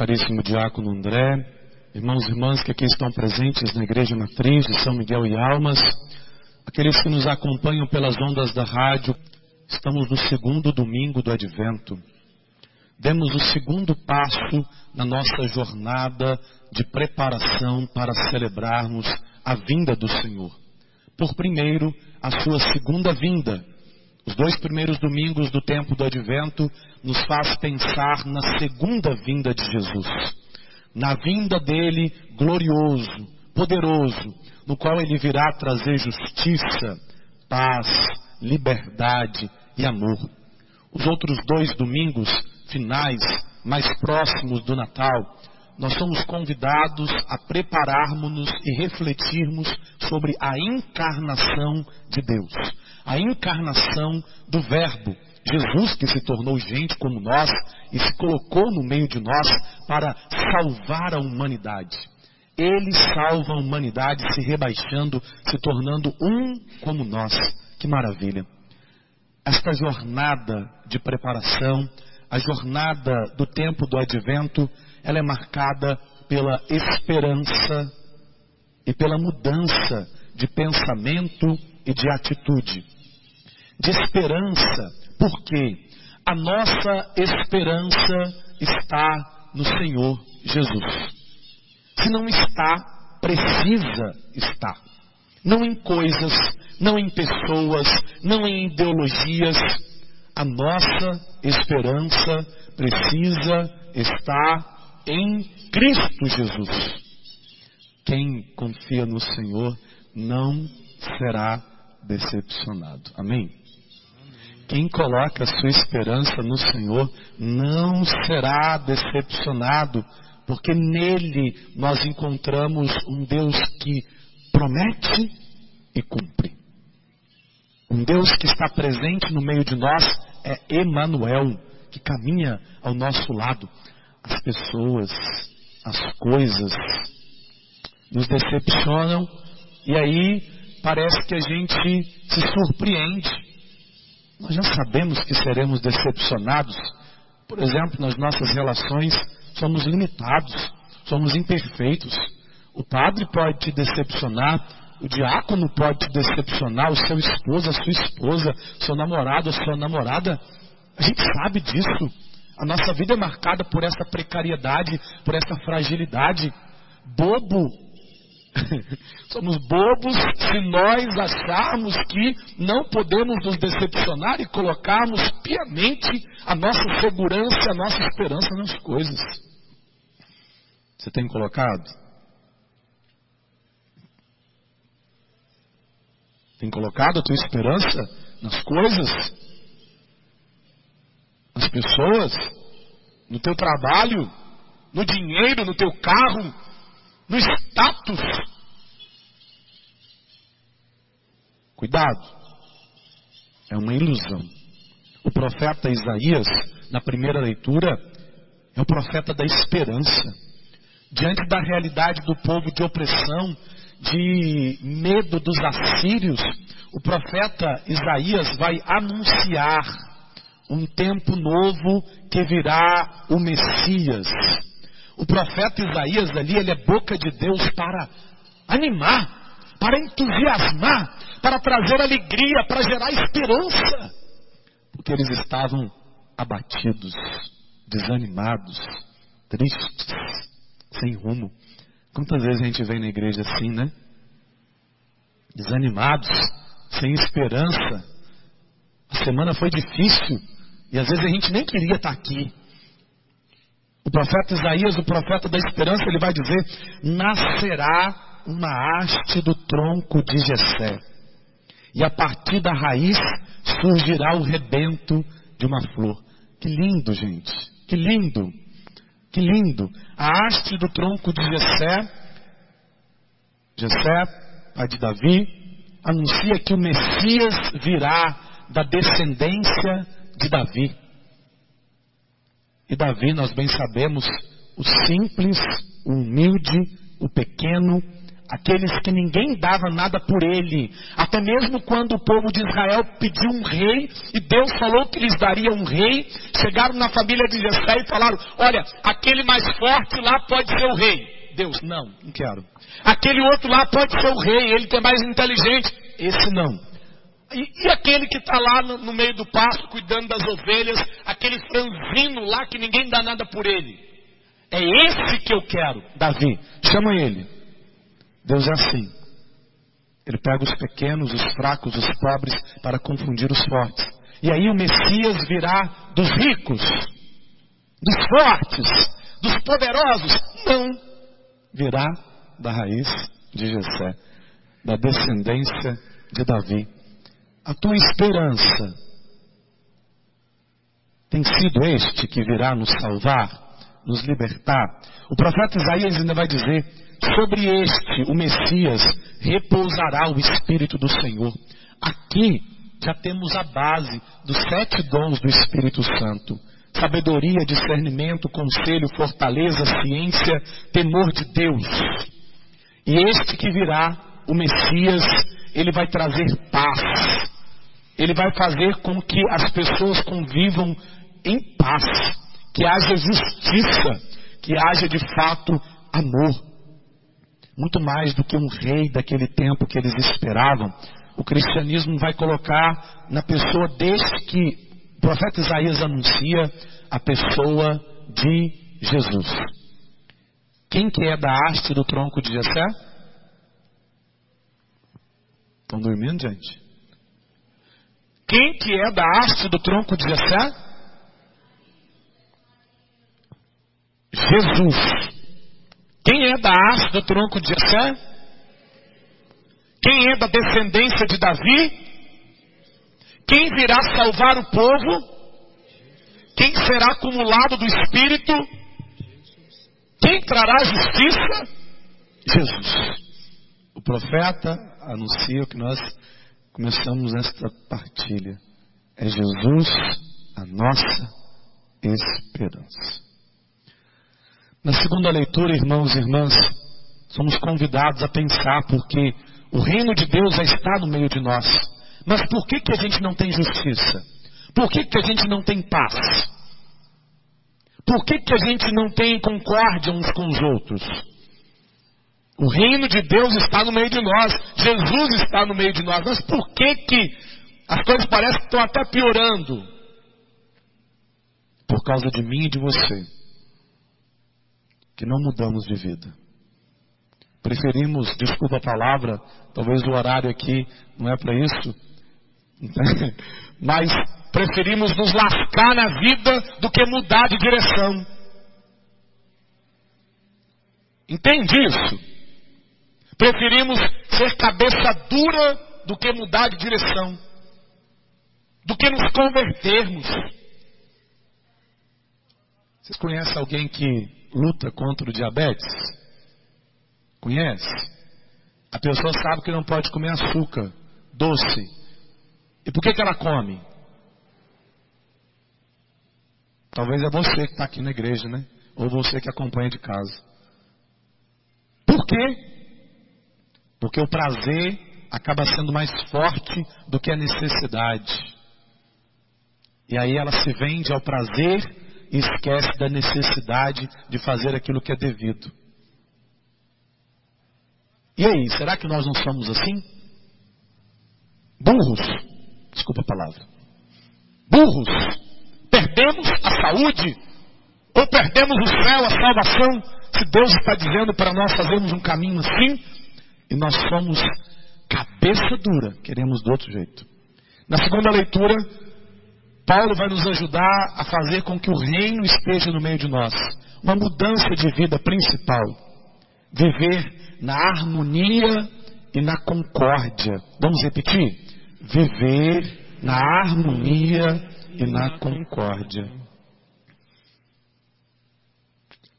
caríssimo diácono André, irmãos e irmãs que aqui estão presentes na Igreja Matriz de São Miguel e Almas, aqueles que nos acompanham pelas ondas da rádio, estamos no segundo domingo do Advento. Demos o segundo passo na nossa jornada de preparação para celebrarmos a vinda do Senhor. Por primeiro, a sua segunda vinda. Os dois primeiros domingos do tempo do Advento nos faz pensar na segunda vinda de Jesus. Na vinda dele glorioso, poderoso, no qual ele virá trazer justiça, paz, liberdade e amor. Os outros dois domingos finais, mais próximos do Natal, nós somos convidados a prepararmos-nos e refletirmos sobre a encarnação de Deus, a encarnação do Verbo, Jesus que se tornou gente como nós e se colocou no meio de nós para salvar a humanidade. Ele salva a humanidade se rebaixando, se tornando um como nós. Que maravilha! Esta jornada de preparação, a jornada do tempo do advento, ela é marcada pela esperança e pela mudança de pensamento e de atitude. De esperança, porque a nossa esperança está no Senhor Jesus. Se não está, precisa estar. Não em coisas, não em pessoas, não em ideologias. A nossa esperança precisa estar em Cristo Jesus. Quem confia no Senhor não será decepcionado. Amém? Quem coloca a sua esperança no Senhor não será decepcionado, porque nele nós encontramos um Deus que promete e cumpre. Um Deus que está presente no meio de nós é Emanuel, que caminha ao nosso lado as pessoas, as coisas nos decepcionam e aí parece que a gente se surpreende. Nós já sabemos que seremos decepcionados. Por exemplo, nas nossas relações somos limitados, somos imperfeitos. O padre pode te decepcionar, o diácono pode te decepcionar, o seu esposo, a sua esposa, seu namorado, a sua namorada. A gente sabe disso. A nossa vida é marcada por essa precariedade, por essa fragilidade. Bobo. Somos bobos se nós acharmos que não podemos nos decepcionar e colocarmos piamente a nossa segurança, a nossa esperança nas coisas. Você tem colocado? Tem colocado a tua esperança nas coisas? nas pessoas, no teu trabalho, no dinheiro, no teu carro, no status. Cuidado, é uma ilusão. O profeta Isaías, na primeira leitura, é o profeta da esperança. Diante da realidade do povo de opressão, de medo dos assírios, o profeta Isaías vai anunciar um tempo novo que virá o Messias. O profeta Isaías ali, ele é boca de Deus para animar, para entusiasmar, para trazer alegria, para gerar esperança. Porque eles estavam abatidos, desanimados, tristes, sem rumo. Quantas vezes a gente vem na igreja assim, né? Desanimados, sem esperança. A semana foi difícil, e às vezes a gente nem queria estar aqui. O profeta Isaías, o profeta da esperança, ele vai dizer: Nascerá uma haste do tronco de Jessé, e a partir da raiz surgirá o rebento de uma flor. Que lindo, gente! Que lindo! Que lindo! A haste do tronco de Jessé, Jessé, pai de Davi, anuncia que o Messias virá da descendência de Davi. E Davi, nós bem sabemos, o simples, o humilde, o pequeno, aqueles que ninguém dava nada por ele. Até mesmo quando o povo de Israel pediu um rei, e Deus falou que lhes daria um rei, chegaram na família de Jessé e falaram: Olha, aquele mais forte lá pode ser o rei. Deus, não, não quero. Aquele outro lá pode ser o rei, ele é mais inteligente. Esse não. E, e aquele que está lá no, no meio do pasto, cuidando das ovelhas, aquele franzino lá que ninguém dá nada por ele. É esse que eu quero, Davi. Chama ele. Deus é assim. Ele pega os pequenos, os fracos, os pobres para confundir os fortes. E aí o Messias virá dos ricos, dos fortes, dos poderosos. Não. Virá da raiz de Jessé, da descendência de Davi. A tua esperança tem sido este que virá nos salvar, nos libertar. O profeta Isaías ainda vai dizer: sobre este, o Messias, repousará o Espírito do Senhor. Aqui já temos a base dos sete dons do Espírito Santo: sabedoria, discernimento, conselho, fortaleza, ciência, temor de Deus. E este que virá, o Messias, ele vai trazer paz. Ele vai fazer com que as pessoas convivam em paz, que haja justiça, que haja de fato amor. Muito mais do que um rei daquele tempo que eles esperavam, o cristianismo vai colocar na pessoa deste que o profeta Isaías anuncia, a pessoa de Jesus. Quem que é da haste do tronco de Jessé? Estão dormindo, gente? Quem que é da haste do tronco de Jessé? Jesus. Quem é da haste do tronco de Jessé? Quem é da descendência de Davi? Quem virá salvar o povo? Quem será acumulado do Espírito? Quem trará justiça? Jesus. O profeta anuncia que nós começamos esta partilha. É Jesus a nossa esperança. Na segunda leitura, irmãos e irmãs, somos convidados a pensar porque o reino de Deus já está no meio de nós. Mas por que, que a gente não tem justiça? Por que, que a gente não tem paz? Por que, que a gente não tem concórdia uns com os outros? O reino de Deus está no meio de nós. Jesus está no meio de nós. Mas por que que as coisas parecem que estão até piorando? Por causa de mim e de você. Que não mudamos de vida. Preferimos, desculpa a palavra, talvez o horário aqui não é para isso. Mas preferimos nos lascar na vida do que mudar de direção. Entende isso? Preferimos ser cabeça dura do que mudar de direção, do que nos convertermos. Vocês conhecem alguém que luta contra o diabetes? Conhece? A pessoa sabe que não pode comer açúcar, doce. E por que, que ela come? Talvez é você que está aqui na igreja, né? Ou você que acompanha de casa. Por quê? Porque o prazer acaba sendo mais forte do que a necessidade. E aí ela se vende ao prazer e esquece da necessidade de fazer aquilo que é devido. E aí, será que nós não somos assim? Burros. Desculpa a palavra. Burros. Perdemos a saúde ou perdemos o céu, a salvação, se Deus está dizendo para nós fazermos um caminho assim, e nós somos cabeça dura, queremos do outro jeito. Na segunda leitura, Paulo vai nos ajudar a fazer com que o reino esteja no meio de nós. Uma mudança de vida principal. Viver na harmonia e na concórdia. Vamos repetir? Viver na harmonia e na concórdia.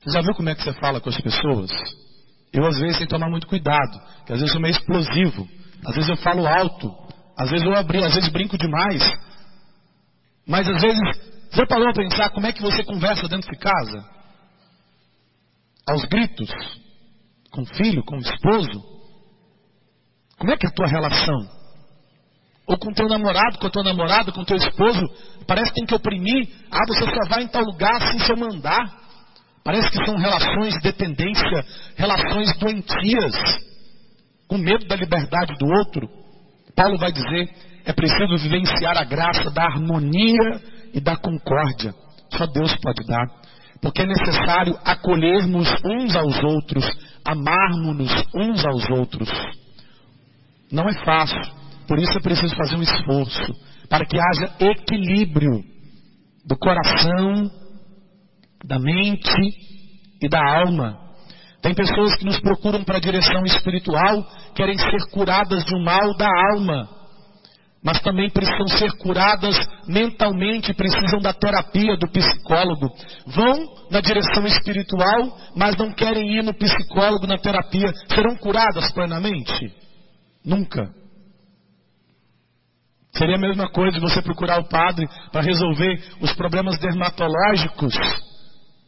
Você já viu como é que você fala com as pessoas? Eu às vezes tenho que tomar muito cuidado, que às vezes eu sou meio explosivo, às vezes eu falo alto, às vezes eu abri, às vezes brinco demais. Mas às vezes, você parou a pensar como é que você conversa dentro de casa? Aos gritos, com o filho, com o esposo. Como é que é a tua relação? Ou com teu namorado, com a tua namorada, com teu esposo, parece que tem que oprimir. Ah, você só vai em tal lugar se eu mandar. Parece que são relações de dependência, relações doentias, com medo da liberdade do outro. Paulo vai dizer: é preciso vivenciar a graça da harmonia e da concórdia. Só Deus pode dar. Porque é necessário acolhermos uns aos outros, amarmos-nos uns aos outros. Não é fácil. Por isso é preciso fazer um esforço para que haja equilíbrio do coração, da mente e da alma. Tem pessoas que nos procuram para a direção espiritual, querem ser curadas de um mal da alma, mas também precisam ser curadas mentalmente, precisam da terapia do psicólogo. Vão na direção espiritual, mas não querem ir no psicólogo, na terapia. Serão curadas plenamente? Nunca. Seria a mesma coisa de você procurar o padre para resolver os problemas dermatológicos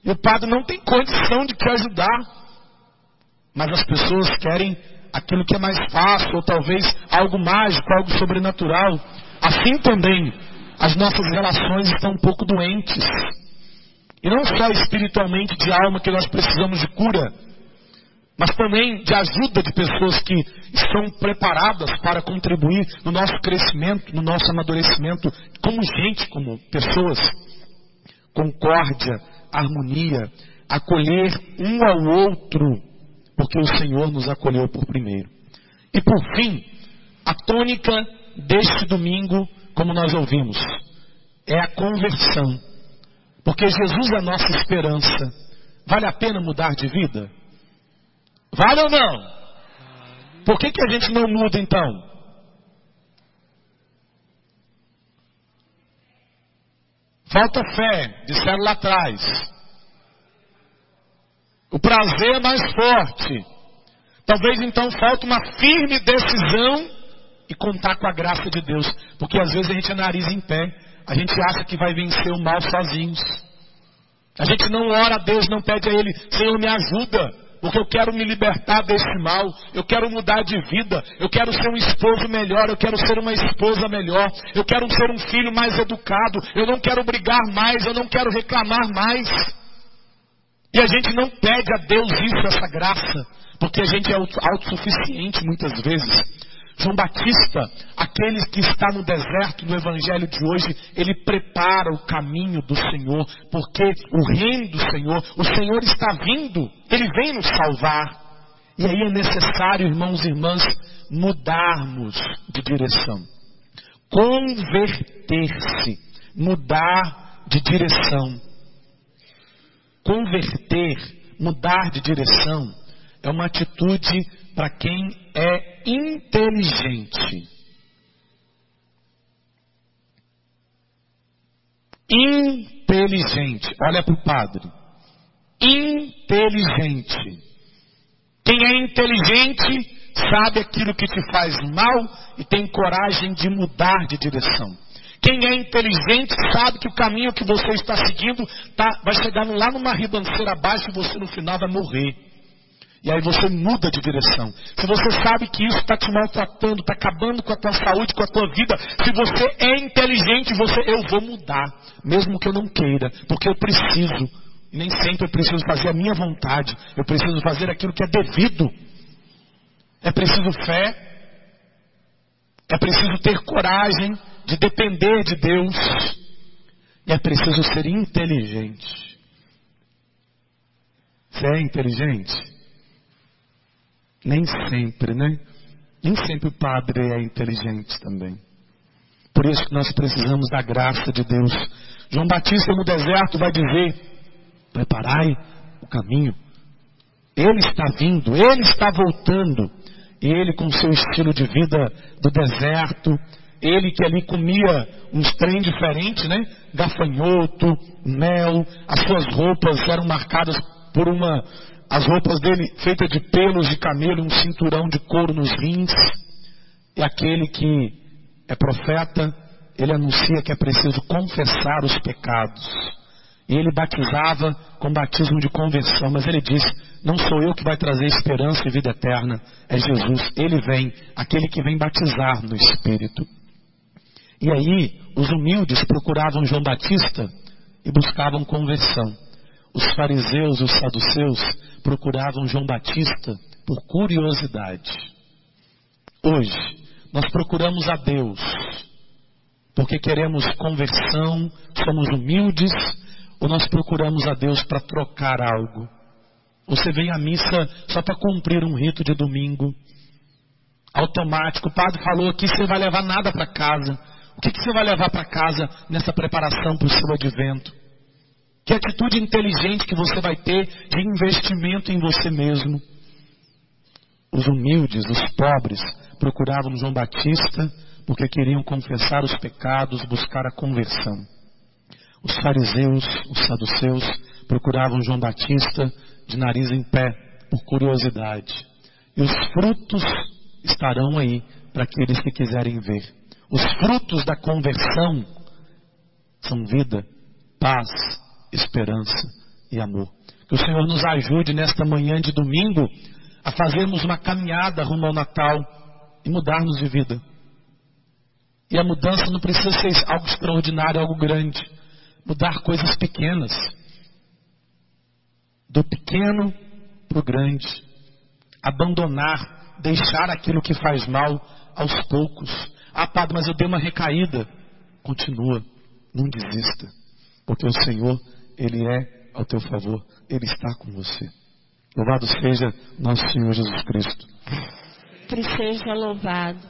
e o padre não tem condição de te ajudar. Mas as pessoas querem aquilo que é mais fácil, ou talvez algo mágico, algo sobrenatural. Assim também, as nossas relações estão um pouco doentes. E não só espiritualmente de alma que nós precisamos de cura, mas também de ajuda de pessoas que estão preparadas para contribuir no nosso crescimento, no nosso amadurecimento, como gente, como pessoas. Concórdia, harmonia, acolher um ao outro, porque o Senhor nos acolheu por primeiro. E por fim, a tônica deste domingo, como nós ouvimos, é a conversão. Porque Jesus é a nossa esperança. Vale a pena mudar de vida? Vale ou não? Por que, que a gente não muda então? Falta fé, disseram lá atrás. O prazer é mais forte. Talvez então falte uma firme decisão e contar com a graça de Deus. Porque às vezes a gente é nariz em pé. A gente acha que vai vencer o mal sozinhos. A gente não ora a Deus, não pede a Ele, Senhor, me ajuda porque eu quero me libertar desse mal, eu quero mudar de vida, eu quero ser um esposo melhor, eu quero ser uma esposa melhor, eu quero ser um filho mais educado, eu não quero brigar mais, eu não quero reclamar mais. E a gente não pede a Deus isso, essa graça, porque a gente é autossuficiente muitas vezes. João Batista, aquele que está no deserto no evangelho de hoje, ele prepara o caminho do Senhor, porque o reino do Senhor, o Senhor está vindo, ele vem nos salvar. E aí é necessário, irmãos e irmãs, mudarmos de direção. Converter-se, mudar de direção. Converter, mudar de direção, é uma atitude para quem é inteligente. Inteligente. Olha para o padre. Inteligente. Quem é inteligente sabe aquilo que te faz mal e tem coragem de mudar de direção. Quem é inteligente sabe que o caminho que você está seguindo tá, vai chegar lá numa ribanceira abaixo e você no final vai morrer. E aí você muda de direção. Se você sabe que isso está te maltratando, está acabando com a tua saúde, com a tua vida, se você é inteligente, você, eu vou mudar, mesmo que eu não queira, porque eu preciso. Nem sempre eu preciso fazer a minha vontade, eu preciso fazer aquilo que é devido. É preciso fé, é preciso ter coragem de depender de Deus, e é preciso ser inteligente. Você é inteligente? Nem sempre, né? Nem sempre o padre é inteligente também. Por isso que nós precisamos da graça de Deus. João Batista no deserto vai dizer: preparai o caminho. Ele está vindo, ele está voltando. Ele, com seu estilo de vida do deserto, ele que ali comia uns trem diferentes, né? Gafanhoto, mel, as suas roupas eram marcadas por uma as roupas dele feitas de pelos de camelo, um cinturão de couro nos rins. E aquele que é profeta, ele anuncia que é preciso confessar os pecados. E ele batizava com batismo de conversão, mas ele disse: Não sou eu que vai trazer esperança e vida eterna, é Jesus. Ele vem, aquele que vem batizar no Espírito. E aí, os humildes procuravam João Batista e buscavam conversão. Os fariseus e os saduceus procuravam João Batista por curiosidade. Hoje, nós procuramos a Deus porque queremos conversão, somos humildes, ou nós procuramos a Deus para trocar algo? Você vem à missa só para cumprir um rito de domingo, automático. O padre falou aqui: você vai levar nada para casa. O que, que você vai levar para casa nessa preparação para o seu advento? Que atitude inteligente que você vai ter de investimento em você mesmo? Os humildes, os pobres, procuravam João Batista porque queriam confessar os pecados, buscar a conversão. Os fariseus, os saduceus, procuravam João Batista de nariz em pé, por curiosidade. E os frutos estarão aí para aqueles que quiserem ver. Os frutos da conversão são vida, paz, esperança e amor. Que o Senhor nos ajude nesta manhã de domingo a fazermos uma caminhada rumo ao Natal e mudarmos de vida. E a mudança não precisa ser algo extraordinário, algo grande. Mudar coisas pequenas. Do pequeno para o grande. Abandonar, deixar aquilo que faz mal aos poucos. Ah, Padre, mas eu dei uma recaída. Continua, não desista. Porque o Senhor, Ele é ao teu favor, Ele está com você. Louvado seja nosso Senhor Jesus Cristo. Que seja louvado.